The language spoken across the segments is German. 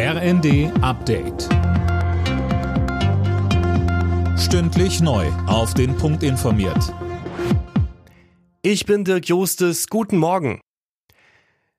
RND Update. Stündlich neu. Auf den Punkt informiert. Ich bin Dirk Jostes. Guten Morgen.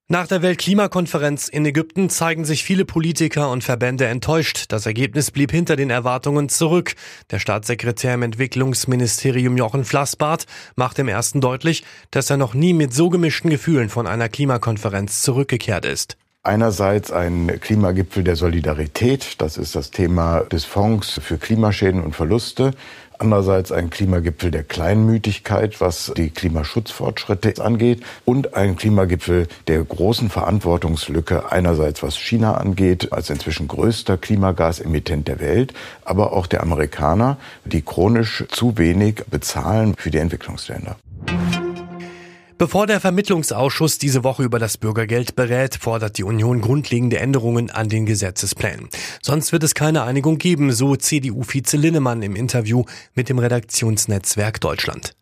Nach der Weltklimakonferenz in Ägypten zeigen sich viele Politiker und Verbände enttäuscht. Das Ergebnis blieb hinter den Erwartungen zurück. Der Staatssekretär im Entwicklungsministerium Jochen Flassbart macht im ersten deutlich, dass er noch nie mit so gemischten Gefühlen von einer Klimakonferenz zurückgekehrt ist. Einerseits ein Klimagipfel der Solidarität, das ist das Thema des Fonds für Klimaschäden und Verluste. Andererseits ein Klimagipfel der Kleinmütigkeit, was die Klimaschutzfortschritte angeht. Und ein Klimagipfel der großen Verantwortungslücke, einerseits was China angeht, als inzwischen größter Klimagasemittent der Welt, aber auch der Amerikaner, die chronisch zu wenig bezahlen für die Entwicklungsländer. Bevor der Vermittlungsausschuss diese Woche über das Bürgergeld berät, fordert die Union grundlegende Änderungen an den Gesetzesplänen. Sonst wird es keine Einigung geben, so CDU-Vize Linnemann im Interview mit dem Redaktionsnetzwerk Deutschland.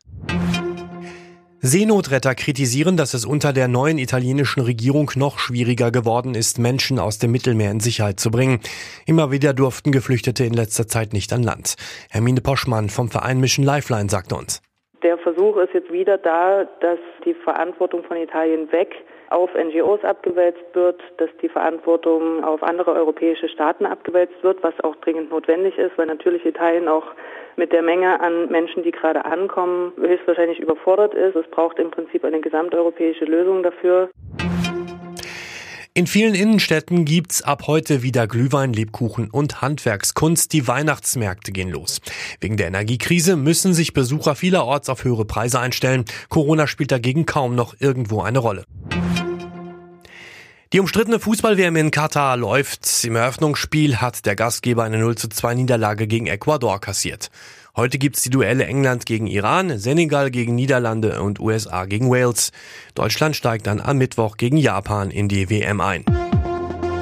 Seenotretter kritisieren, dass es unter der neuen italienischen Regierung noch schwieriger geworden ist, Menschen aus dem Mittelmeer in Sicherheit zu bringen. Immer wieder durften Geflüchtete in letzter Zeit nicht an Land. Hermine Poschmann vom Verein Mission Lifeline sagte uns. Der Versuch ist jetzt wieder da, dass die Verantwortung von Italien weg auf NGOs abgewälzt wird, dass die Verantwortung auf andere europäische Staaten abgewälzt wird, was auch dringend notwendig ist, weil natürlich Italien auch mit der Menge an Menschen, die gerade ankommen, höchstwahrscheinlich überfordert ist. Es braucht im Prinzip eine gesamteuropäische Lösung dafür. In vielen Innenstädten gibt's ab heute wieder Glühwein, Lebkuchen und Handwerkskunst. Die Weihnachtsmärkte gehen los. Wegen der Energiekrise müssen sich Besucher vielerorts auf höhere Preise einstellen. Corona spielt dagegen kaum noch irgendwo eine Rolle. Die umstrittene Fußball-WM in Katar läuft. Im Eröffnungsspiel hat der Gastgeber eine 0 zu 2 Niederlage gegen Ecuador kassiert. Heute gibt's die Duelle England gegen Iran, Senegal gegen Niederlande und USA gegen Wales. Deutschland steigt dann am Mittwoch gegen Japan in die WM ein.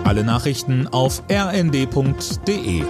Alle Nachrichten auf rnd.de